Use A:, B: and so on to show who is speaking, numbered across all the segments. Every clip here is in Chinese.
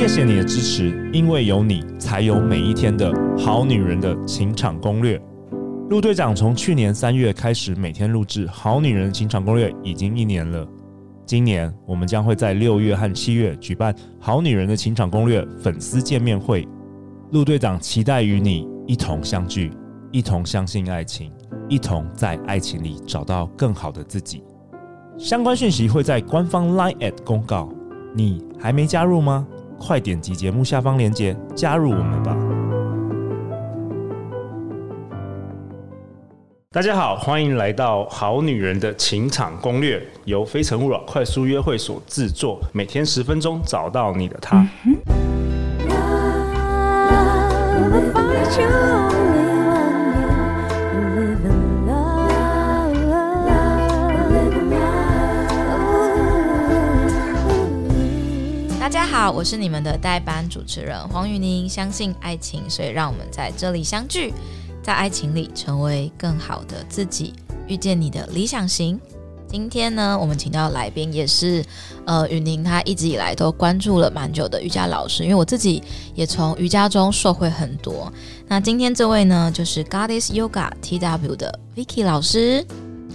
A: 谢谢你的支持，因为有你，才有每一天的好女人的情场攻略。陆队长从去年三月开始每天录制《好女人的情场攻略》，已经一年了。今年我们将会在六月和七月举办《好女人的情场攻略》粉丝见面会。陆队长期待与你一同相聚，一同相信爱情，一同在爱情里找到更好的自己。相关讯息会在官方 LINE@ at 公告。你还没加入吗？快点击节目下方链接加入我们吧！大家好，欢迎来到《好女人的情场攻略》，由非诚勿扰快速约会所制作，每天十分钟，找到你的他。嗯
B: 好，我是你们的代班主持人黄宇宁。相信爱情，所以让我们在这里相聚，在爱情里成为更好的自己，遇见你的理想型。今天呢，我们请到的来宾也是呃雨宁，他一直以来都关注了蛮久的瑜伽老师，因为我自己也从瑜伽中受惠很多。那今天这位呢，就是 Goddess Yoga TW 的 Vicky 老师。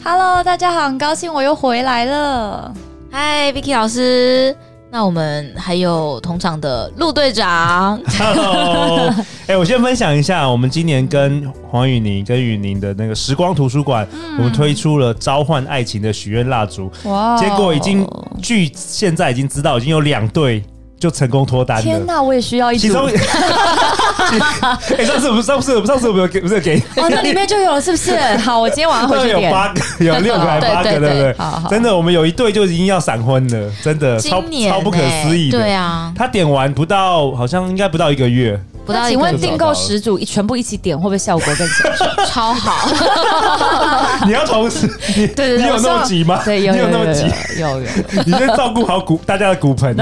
C: Hello，大家好，很高兴我又回来了。
B: Hi，Vicky 老师。那我们还有同场的陆队长，
A: Hello，哎、欸，我先分享一下，我们今年跟黄宇宁跟宇宁的那个时光图书馆，嗯、我们推出了召唤爱情的许愿蜡烛，哇，结果已经据现在已经知道，已经有两对。就成功脱单了！
C: 天哪，我也需要一组。其中，
A: 哎，上次我们上次我们上次我们有给不是给
C: 哦，那里面就有了，是不是？好，我今天晚上回去点。
A: 有八个，有六个还八个，对不对？真的，我们有一对就已经要闪婚了，真的超超不可思议的。
B: 对啊，
A: 他点完不到，好像应该不到一个月。
C: 不到，请问订购十组全部一起点，会不会效果更强？
B: 超好！
A: 你要同时，你对对，你有那么急吗？
C: 对，有
A: 有那么急，
C: 有有。
A: 你先照顾好骨大家的骨盆，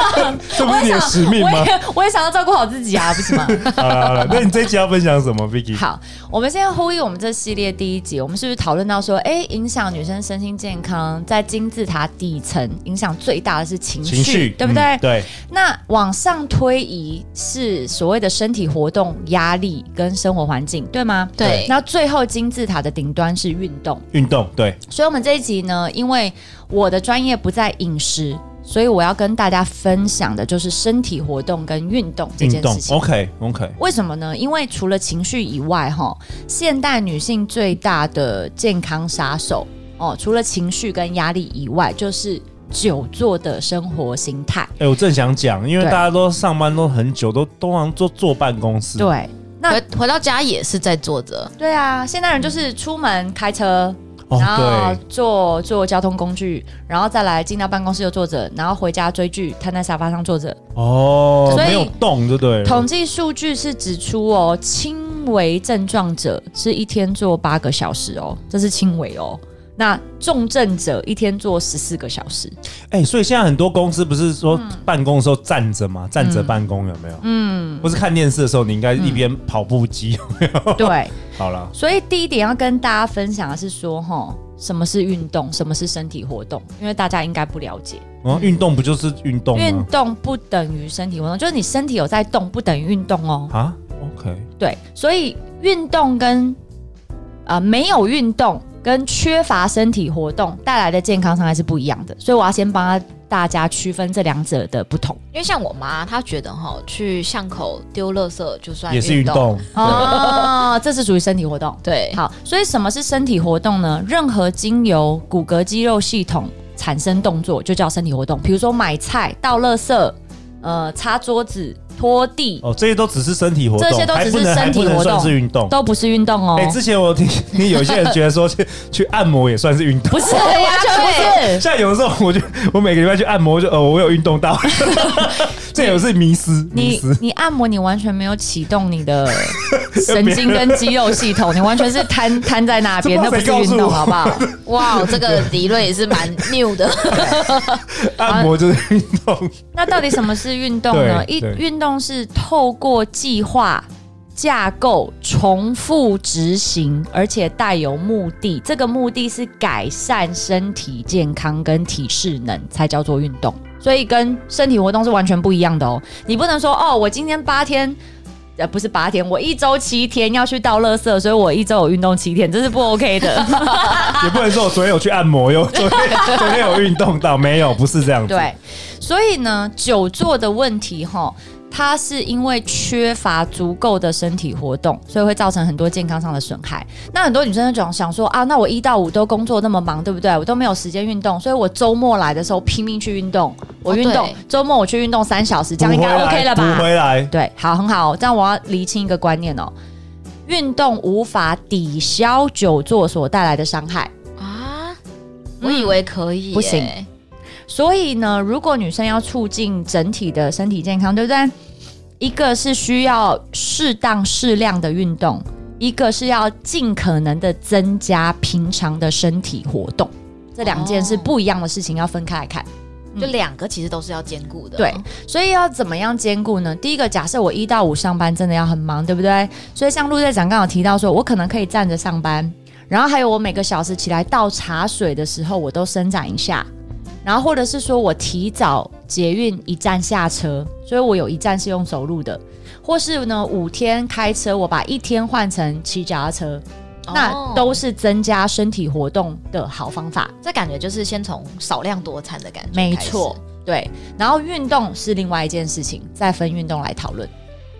A: 这不是你的使命吗？
C: 我也想要照顾好自己啊，不是吗？
A: 好了好了，那你这一集要分享什么，Vicky？
C: 好，我们先呼吁我们这系列第一集，我们是不是讨论到说，哎，影响女生身心健康，在金字塔底层影响最大的是情绪，对不对？
A: 对。
C: 那往上推移是所谓的。身体活动、压力跟生活环境，对吗？
B: 对。
C: 那最后金字塔的顶端是运动，
A: 运动对。
C: 所以，我们这一集呢，因为我的专业不在饮食，所以我要跟大家分享的就是身体活动跟运动这件事情。
A: OK OK。
C: 为什么呢？因为除了情绪以外，哈，现代女性最大的健康杀手哦，除了情绪跟压力以外，就是。久坐的生活形态，
A: 哎，我正想讲，因为大家都上班都很久，都通常坐坐办公室。
C: 对，那
B: 回回到家也是在坐着。
C: 对啊，现代人就是出门开车，然后坐坐交通工具，然后再来进到办公室又坐着，然后回家追剧，瘫在沙发上坐着。
A: 哦，没有动，对不对？
C: 统计数据是指出哦，轻微症状者是一天坐八个小时哦，这是轻微哦。那重症者一天做十四个小时，
A: 哎、欸，所以现在很多公司不是说办公的时候站着吗？站着、嗯、办公有没有？嗯，不是看电视的时候，你应该一边跑步机有没有？
C: 对，
A: 好了。
C: 所以第一点要跟大家分享的是说，哈，什么是运动？什么是身体活动？因为大家应该不了解。
A: 哦，运动不就是运动吗？
C: 运动不等于身体活动，就是你身体有在动，不等于运动哦。
A: 啊，OK。
C: 对，所以运动跟啊、呃、没有运动。跟缺乏身体活动带来的健康伤害是不一样的，所以我要先帮大家区分这两者的不同。
B: 因为像我妈，她觉得哈，去巷口丢垃圾就算
A: 也是运动
C: 哦，这是属于身体活动。
B: 对，
C: 好，所以什么是身体活动呢？任何经由骨骼肌肉系统产生动作就叫身体活动，比如说买菜、倒垃圾、呃，擦桌子。拖地
A: 哦，这些都只是身体活动，
C: 这些都只是身体活动，
A: 是运动，
C: 都不是运动哦。
A: 哎、欸，之前我听听有些人觉得说去去按摩也算是运动，
C: 不是 完全，不是。
A: 像有的时候，我就我每个礼拜去按摩就，就呃，我有运动到，这也是迷失。
C: 你你按摩，你完全没有启动你的 神经跟肌肉系统，你完全是瘫 瘫在那边，那不是运动，好不好？
B: 哇，这个理论也是蛮 new 的。
A: 按摩就是运动。
C: 那到底什么是运动呢？一运动。是透过计划、架构、重复执行，而且带有目的。这个目的是改善身体健康跟体适能，才叫做运动。所以跟身体活动是完全不一样的哦。你不能说哦，我今天八天。呃，不是八天，我一周七天要去倒垃圾，所以我一周有运动七天，这是不 OK 的。
A: 也不能说我昨天有去按摩哟，昨天昨天有运动到没有？不是这样子。
C: 对，所以呢，久坐的问题哈。它是因为缺乏足够的身体活动，所以会造成很多健康上的损害。那很多女生就想说啊，那我一到五都工作那么忙，对不对？我都没有时间运动，所以我周末来的时候拼命去运动。我运动，周末我去运动三小时，这样应该 OK 了吧？
A: 补回来，
C: 对，好，很好。这样我要厘清一个观念哦，运动无法抵消久坐所带来的伤害
B: 啊。我以为可以，
C: 不行。所以呢，如果女生要促进整体的身体健康，对不对？一个是需要适当适量的运动，一个是要尽可能的增加平常的身体活动，这两件是不一样的事情，要分开来看。
B: 就两个其实都是要兼顾的。
C: 对，所以要怎么样兼顾呢？第一个，假设我一到五上班真的要很忙，对不对？所以像陆队长刚好提到说，我可能可以站着上班，然后还有我每个小时起来倒茶水的时候，我都伸展一下。然后或者是说我提早捷运一站下车，所以我有一站是用走路的，或是呢五天开车，我把一天换成骑脚踏车，哦，那都是增加身体活动的好方法。
B: 这感觉就是先从少量多餐的感觉，
C: 没错，对。然后运动是另外一件事情，再分运动来讨论。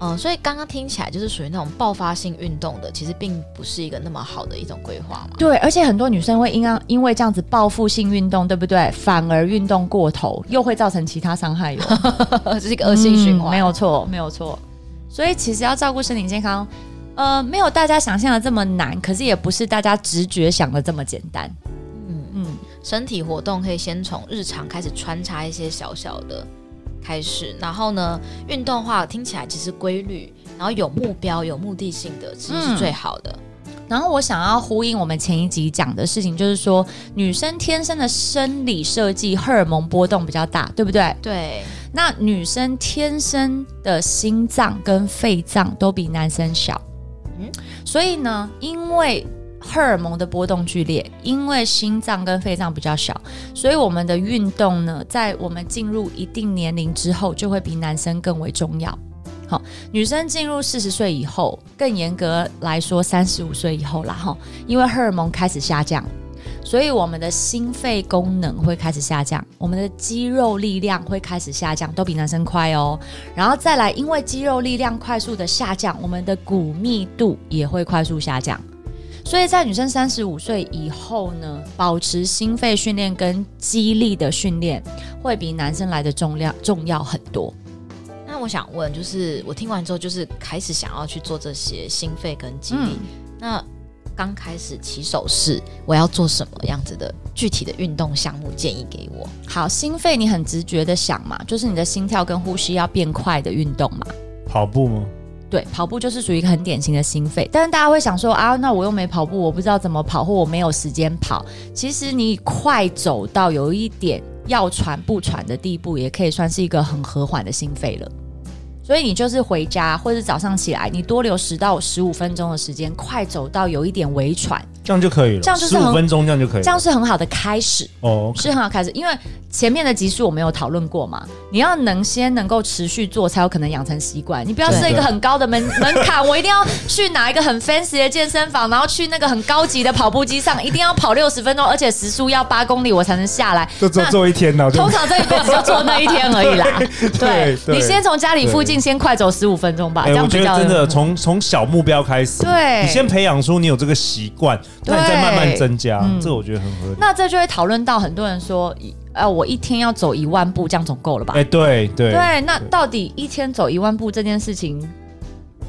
B: 嗯，所以刚刚听起来就是属于那种爆发性运动的，其实并不是一个那么好的一种规划嘛。
C: 对，而且很多女生会因啊因为这样子报复性运动，对不对？反而运动过头，又会造成其他伤害哟，
B: 这是一个恶性循环。
C: 嗯，没有错，没有错。所以其实要照顾身体健康，呃，没有大家想象的这么难，可是也不是大家直觉想的这么简单。
B: 嗯嗯，身体活动可以先从日常开始穿插一些小小的。开始，然后呢，运动的话听起来其实规律，然后有目标、有目的性的，其实是最好的。
C: 嗯。然后我想要呼应我们前一集讲的事情，就是说女生天生的生理设计，荷尔蒙波动比较大，对不对？
B: 对。
C: 那女生天生的心脏跟肺脏都比男生小，嗯，所以呢，因为。荷尔蒙的波动剧烈，因为心脏跟肺脏比较小，所以我们的运动呢，在我们进入一定年龄之后，就会比男生更为重要。好，女生进入四十岁以后，更严格来说，三十五岁以后啦，哈，因为荷尔蒙开始下降，所以我们的心肺功能会开始下降，我们的肌肉力量会开始下降，都比男生快哦。然后再来，因为肌肉力量快速的下降，我们的骨密度也会快速下降。所以在女生三十五岁以后呢，保持心肺训练跟肌力的训练会比男生来的重量重要很多。
B: 那我想问，就是我听完之后，就是开始想要去做这些心肺跟肌力。嗯、那刚开始起手式，我要做什么样子的具体的运动项目？建议给我。
C: 好，心肺你很直觉的想嘛，就是你的心跳跟呼吸要变快的运动嘛。
A: 跑步吗？
C: 对，跑步就是属于一个很典型的心肺，但是大家会想说啊，那我又没跑步，我不知道怎么跑，或我没有时间跑。其实你快走到有一点要喘不喘的地步，也可以算是一个很和缓的心肺了。所以你就是回家或者早上起来，你多留十到十五分钟的时间，快走到有一点微喘，
A: 这样就可以了。这样就是十五分钟，这样就可以了。
C: 这样是很好的开始哦，okay. 是很好开始。因为前面的集数我没有讨论过嘛，你要能先能够持续做，才有可能养成习惯。你不要设一个很高的门 门槛，我一定要去哪一个很 fancy 的健身房，然后去那个很高级的跑步机上，一定要跑六十分钟，而且时速要八公里，我才能下来。
A: 就做做一天呢？
C: 通常这一辈子就做那一天而已啦。对，对你先从家里附近。先快走十五分钟吧，欸、这样比较。
A: 我觉得真的从从小目标开始，
C: 对，
A: 你先培养出你有这个习惯，那你再慢慢增加，嗯、这我觉得很合理。
C: 那这就会讨论到很多人说，呃，我一天要走一万步，这样总够了吧？哎、
A: 欸，对对
C: 对。那到底一天走一万步这件事情？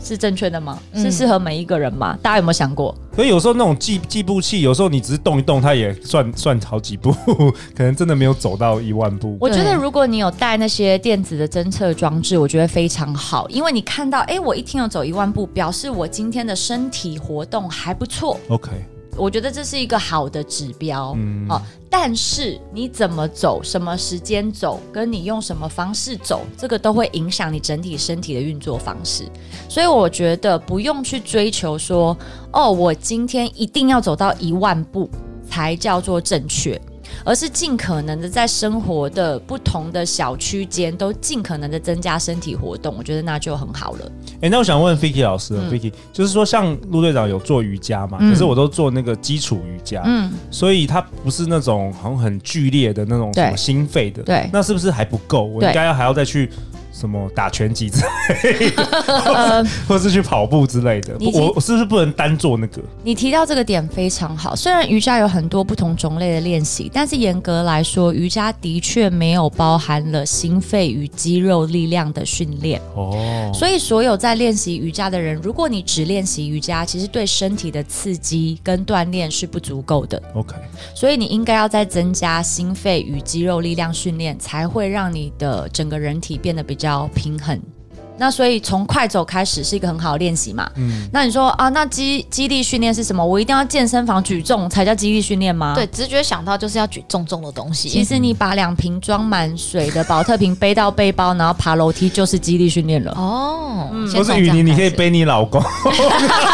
C: 是正确的吗？是适合每一个人吗？嗯、大家有没有想过？
A: 所以有时候那种计计步器，有时候你只是动一动，它也算算好几步，可能真的没有走到一万步。
C: 我觉得如果你有带那些电子的侦测装置，我觉得非常好，因为你看到，哎，我一天有走一万步，表示我今天的身体活动还不错。
A: OK。
C: 我觉得这是一个好的指标，嗯，好，但是你怎么走，什么时间走，跟你用什么方式走，这个都会影响你整体身体的运作方式。所以我觉得不用去追求说，哦，我今天一定要走到一万步才叫做正确。而是尽可能的在生活的不同的小区间都尽可能的增加身体活动，我觉得那就很好了。
A: 哎、欸，那我想问 Vicky 老师、嗯、Vicky 就是说像陆队长有做瑜伽嘛？嗯、可是我都做那个基础瑜伽，嗯，所以它不是那种好像很剧烈的那种什么心肺的，
C: 对，
A: 那是不是还不够？我应该要还要再去。什么打拳击之类的，或，或是去跑步之类的，我我是不是不能单做那个？
C: 你提到这个点非常好。虽然瑜伽有很多不同种类的练习，但是严格来说，瑜伽的确没有包含了心肺与肌肉力量的训练。哦，所以所有在练习瑜伽的人，如果你只练习瑜伽，其实对身体的刺激跟锻炼是不足够的。
A: OK，
C: 所以你应该要再增加心肺与肌肉力量训练，才会让你的整个人体变得比较。要平衡。那所以从快走开始是一个很好的练习嘛？嗯，那你说啊，那肌肌力训练是什么？我一定要健身房举重才叫肌力训练吗？
B: 对，直觉想到就是要举重重的东西。
C: 其实你把两瓶装满水的保特瓶背到背包，然后爬楼梯就是肌力训练了。
B: 哦，
A: 不是雨妮，你可以背你老公。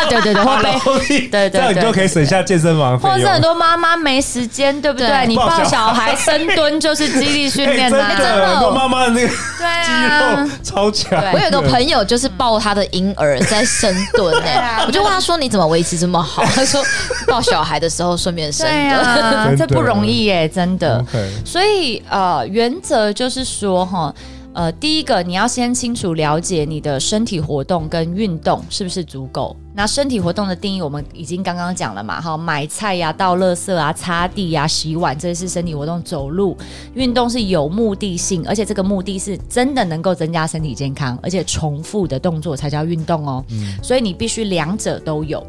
C: 对 对对，或背对对，
A: 这样你就可以省下健身房费。
C: 或者很多妈妈没时间，对不对？你抱小孩深蹲就是肌力训练啊，
A: 真的，很多妈妈的那个肌肉超强。
B: 我有个朋友就是抱他的婴儿在深蹲哎，我就问他说，你怎么维持这么好？他说抱小孩的时候顺便深蹲，
C: 啊，这不容易耶，真的。所以呃，原则就是说哈。呃，第一个你要先清楚了解你的身体活动跟运动是不是足够。那身体活动的定义我们已经刚刚讲了嘛，哈，买菜呀、啊、倒垃圾啊、擦地呀、啊、洗碗，这是身体活动。走路运动是有目的性，而且这个目的是真的能够增加身体健康，而且重复的动作才叫运动哦。嗯，所以你必须两者都有。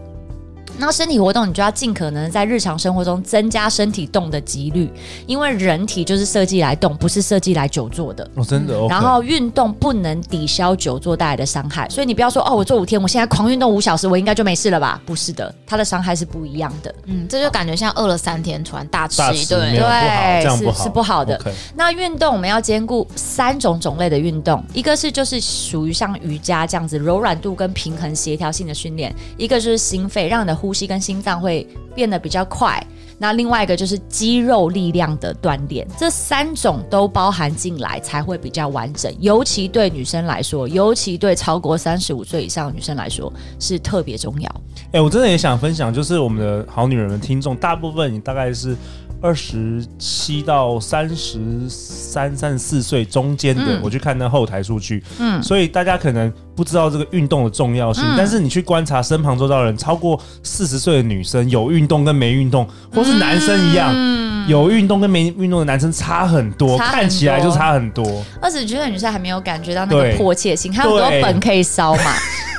C: 那身体活动，你就要尽可能在日常生活中增加身体动的几率，因为人体就是设计来动，不是设计来久坐的。
A: 哦，真的。Okay、
C: 然后运动不能抵消久坐带来的伤害，所以你不要说哦，我做五天，我现在狂运动五小时，我应该就没事了吧？不是的，它的伤害是不一样的。
B: 嗯，这就感觉像饿了三天，突然大吃一顿，
C: 对，这样不好，是是不好的。Okay、那运动我们要兼顾三种种类的运动，一个是就是属于像瑜伽这样子柔软度跟平衡协调性的训练，一个就是心肺，让你的呼呼吸跟心脏会变得比较快。那另外一个就是肌肉力量的锻炼，这三种都包含进来才会比较完整。尤其对女生来说，尤其对超过三十五岁以上的女生来说，是特别重要。
A: 哎、我真的也想分享，就是我们的好女人的听众，大部分你大概是。二十七到三十三、三十四岁中间的，嗯、我去看那后台数据，嗯，所以大家可能不知道这个运动的重要性，嗯、但是你去观察身旁周遭的人，超过四十岁的女生有运动跟没运动，或是男生一样，嗯、有运动跟没运动的男生差很多，很多。看起来就差很多。
C: 二十几岁的女生还没有感觉到那个迫切性，还有很多粉可以烧嘛。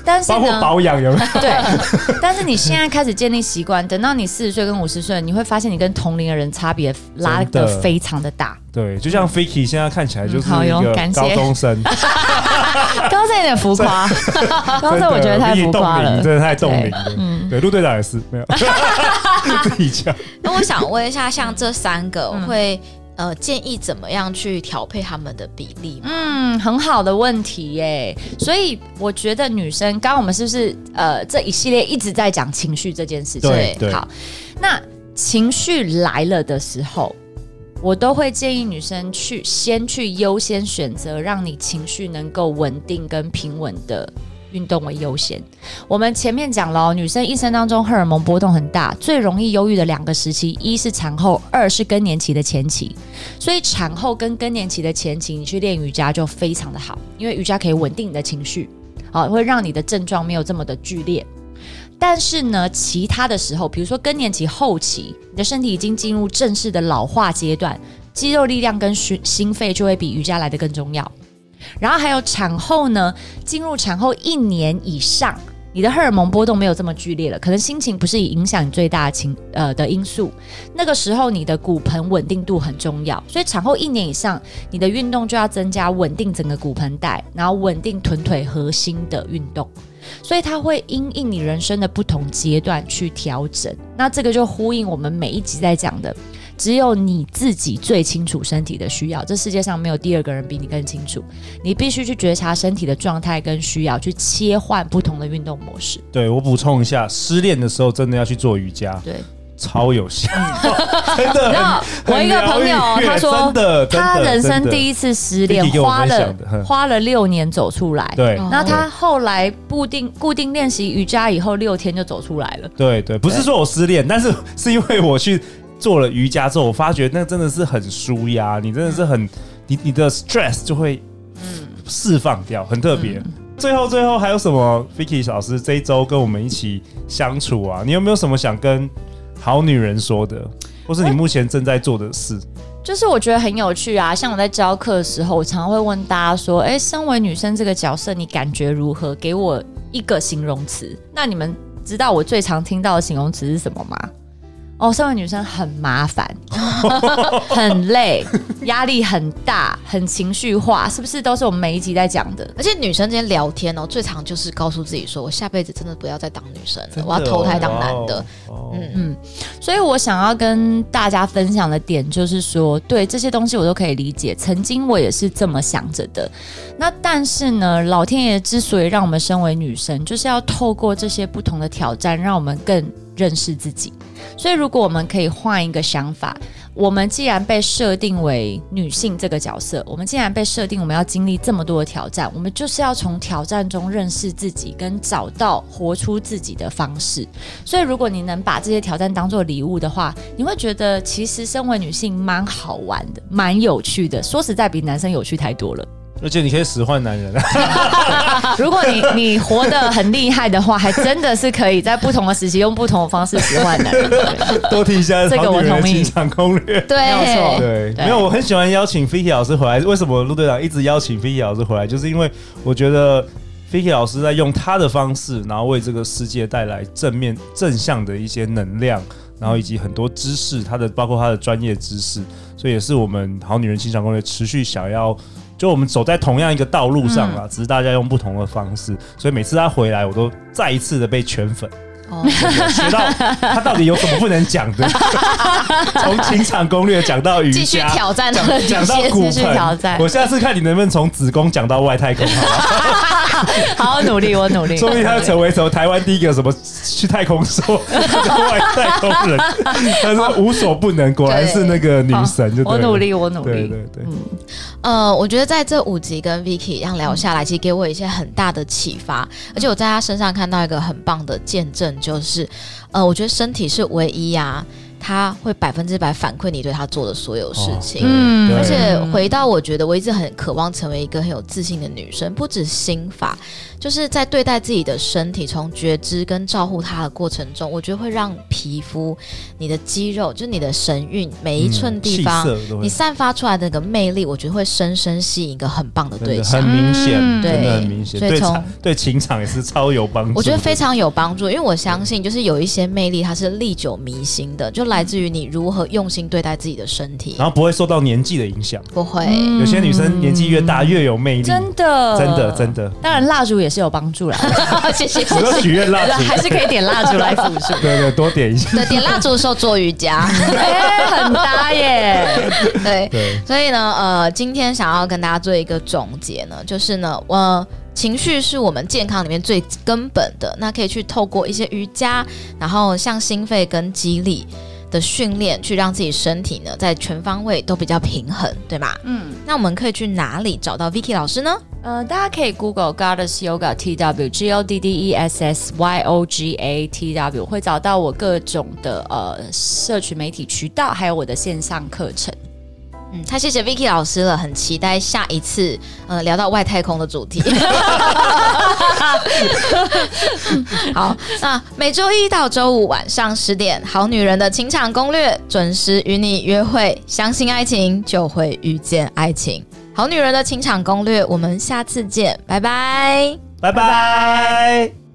C: 但是
A: 包括保养有没有？
C: 对，但是你现在开始建立习惯，等到你四十岁跟五十岁，你会发现你跟同龄的人差别拉得非常的大。
A: 对，就像 Fiki 现在看起来就是一个高中生，
C: 高中有点浮夸，高中我觉得太浮夸了，
A: 真的太动龄了。嗯，对，陆队长也是没有自己讲。
B: 那我想问一下，像这三个会。呃，建议怎么样去调配他们的比例？
C: 嗯，很好的问题耶。所以我觉得女生，刚刚我们是不是呃这一系列一直在讲情绪这件事情？
A: 对，对。
C: 好，那情绪来了的时候，我都会建议女生去先去优先选择让你情绪能够稳定跟平稳的。运动为优先。我们前面讲了，女生一生当中荷尔蒙波动很大，最容易忧郁的两个时期，一是产后，二是更年期的前期。所以产后跟更年期的前期，你去练瑜伽就非常的好，因为瑜伽可以稳定你的情绪，好，会让你的症状没有这么的剧烈。但是呢，其他的时候，比如说更年期后期，你的身体已经进入正式的老化阶段，肌肉力量跟心心肺就会比瑜伽来得更重要。然后还有产后呢，进入产后一年以上，你的荷尔蒙波动没有这么剧烈了，可能心情不是影响你最大的情呃的因素。那个时候你的骨盆稳定度很重要，所以产后一年以上，你的运动就要增加稳定整个骨盆带，然后稳定臀腿核心的运动。所以它会因应你人生的不同阶段去调整。那这个就呼应我们每一集在讲的。只有你自己最清楚身体的需要，这世界上没有第二个人比你更清楚。你必须去觉察身体的状态跟需要，去切换不同的运动模式。
A: 对，我补充一下，失恋的时候真的要去做瑜伽。
C: 对，
A: 超有效，真的。
C: 然后我一个朋友他说，他人生第一次失恋，花了花了六年走出来。
A: 对，
C: 然后他后来固定固定练习瑜伽以后，六天就走出来了。
A: 对对，不是说我失恋，但是是因为我去做了瑜伽之后，我发觉那真的是很舒压，你真的是很你你的 stress 就会嗯释放掉，很特别。最后最后还有什么？Vicky 老师这一周跟我们一起相处啊，你有没有什么想跟？好女人说的，或是你目前正在做的事，欸，
C: 就是我觉得很有趣啊。像我在教课的时候，我常常会问大家说：“哎，欸，身为女生这个角色，你感觉如何？给我一个形容词。”那你们知道我最常听到的形容词是什么吗？哦，身为女生很麻烦，很累，压力很大，很情绪化，是不是都是我们每一集在讲的？
B: 而且女生之间聊天哦，最常就是告诉自己说：“我下辈子真的不要再当女生了，我要投胎当男的。”嗯嗯，
C: 所以我想要跟大家分享的点就是说，对这些东西我都可以理解，曾经我也是这么想着的。那但是呢，老天爷之所以让我们身为女生，就是要透过这些不同的挑战，让我们更认识自己。所以，如果我们可以换一个想法，我们既然被设定为女性这个角色，我们既然被设定我们要经历这么多的挑战，我们就是要从挑战中认识自己，跟找到活出自己的方式。所以，如果你能把这些挑战当做礼物的话，你会觉得其实身为女性蛮好玩的，蛮有趣的。说实在，比男生有趣太多了。
A: 而且你可以使唤男人，
C: 如果你你活得很厉害的话，还真的是可以在不同的时期用不同的方式使唤男人。
A: 多听一下这个我同意。情场攻略，
C: 对，没有错，
A: 对，没有，我很喜欢邀请 Fiki 老师回来。为什么陆队长一直邀请 Fiki 老师回来？就是因为我觉得 Fiki 老师在用他的方式，然后为这个世界带来正面正向的一些能量，然后以及很多知识，他的包括他的专业知识，所以也是我们好女人情场攻略持续想要。就我们走在同样一个道路上啊，只是大家用不同的方式，所以每次他回来，我都再一次的被圈粉。哦，学到他到底有什么不能讲的？从情场攻略讲到瑜伽，
B: 继续挑战，
A: 讲到骨盆。我下次看你能不能从子宫讲到外太空，好
C: 好？好好努力，我努力。
A: 说不定他要成为什么台湾第一个什么去太空说外太空人，他说无所不能，果然是那个女神就对。
C: 我努力，我努力。
A: 对对对。嗯，
B: 呃，我觉得在这五集跟 Vicky 一样聊下来，其实给我一些很大的启发，而且我在他身上看到一个很棒的见证。就是，呃，我觉得身体是唯一呀、他会百分之百反馈你对他做的所有事情，嗯，而且回到我觉得我一直很渴望成为一个很有自信的女生，不止心法，就是在对待自己的身体，从觉知跟照顾它的过程中，我觉得会让皮肤、你的肌肉，就是你的神韵，每一寸地方，嗯、你散发出来的那个魅力，我觉得会深深吸引一个很棒的对象，
A: 很明显，
B: 嗯、对，
A: 很明显，所以从 对情场也是超有帮助，
B: 我觉得非常有帮助，因为我相信就是有一些魅力它是历久弥新的，就。来自于你如何用心对待自己的身体，
A: 然后不会受到年纪的影响。
B: 不会，
A: 有些女生年纪越大越有魅力，
C: 真的，
A: 真的，真的。
C: 当然，蜡烛也是有帮助啦。谢谢。
A: 我都许愿蜡烛，
C: 还是可以点蜡烛来辅助。
A: 对对，多点一下。
B: 对，点蜡烛的时候做瑜伽，
C: 很搭耶。
B: 对对，所以呢，呃，今天想要跟大家做一个总结呢，就是呢，我。情绪是我们健康里面最根本的，那可以去透过一些瑜伽，然后像心肺跟肌力的训练，去让自己身体呢在全方位都比较平衡，对吗？嗯，那我们可以去哪里找到 Vicky 老师呢？
C: 呃，大家可以 Google Goddess Yoga T W G O D D E S S Y O G A T W，会找到我各种的呃社群媒体渠道，还有我的线上课程。
B: 嗯，太谢谢 Vicky 老师了，很期待下一次呃聊到外太空的主题。好，那每周一到周五晚上十点，《好女人的情场攻略》准时与你约会。相信爱情，就会遇见爱情。好女人的情场攻略，我们下次见，拜拜，
A: 拜拜。